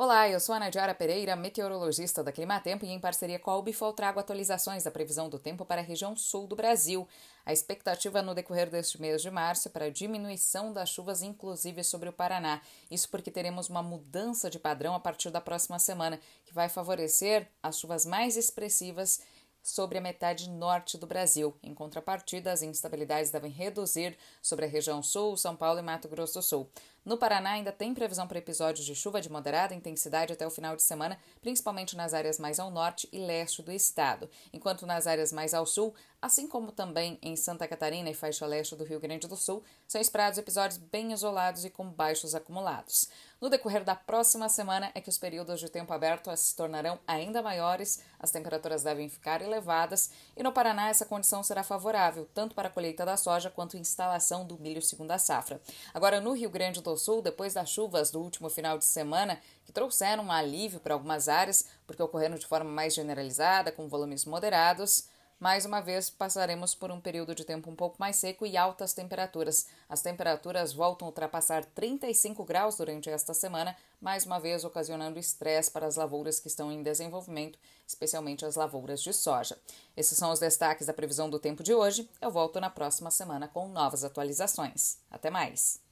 Olá, eu sou a Nadiara Pereira, meteorologista da Climatempo e em parceria com a Ubifol trago atualizações da previsão do tempo para a região sul do Brasil. A expectativa no decorrer deste mês de março é para diminuição das chuvas, inclusive sobre o Paraná. Isso porque teremos uma mudança de padrão a partir da próxima semana, que vai favorecer as chuvas mais expressivas sobre a metade norte do Brasil. Em contrapartida, as instabilidades devem reduzir sobre a região sul, São Paulo e Mato Grosso do Sul. No Paraná, ainda tem previsão para episódios de chuva de moderada intensidade até o final de semana, principalmente nas áreas mais ao norte e leste do estado, enquanto nas áreas mais ao sul, assim como também em Santa Catarina e faixa leste do Rio Grande do Sul, são esperados episódios bem isolados e com baixos acumulados. No decorrer da próxima semana é que os períodos de tempo aberto se tornarão ainda maiores, as temperaturas devem ficar elevadas e no Paraná essa condição será favorável tanto para a colheita da soja quanto a instalação do milho segunda safra. Agora no Rio Grande do Sul, depois das chuvas do último final de semana, que trouxeram um alívio para algumas áreas, porque ocorreram de forma mais generalizada, com volumes moderados, mais uma vez passaremos por um período de tempo um pouco mais seco e altas temperaturas. As temperaturas voltam a ultrapassar 35 graus durante esta semana, mais uma vez ocasionando estresse para as lavouras que estão em desenvolvimento, especialmente as lavouras de soja. Esses são os destaques da previsão do tempo de hoje. Eu volto na próxima semana com novas atualizações. Até mais!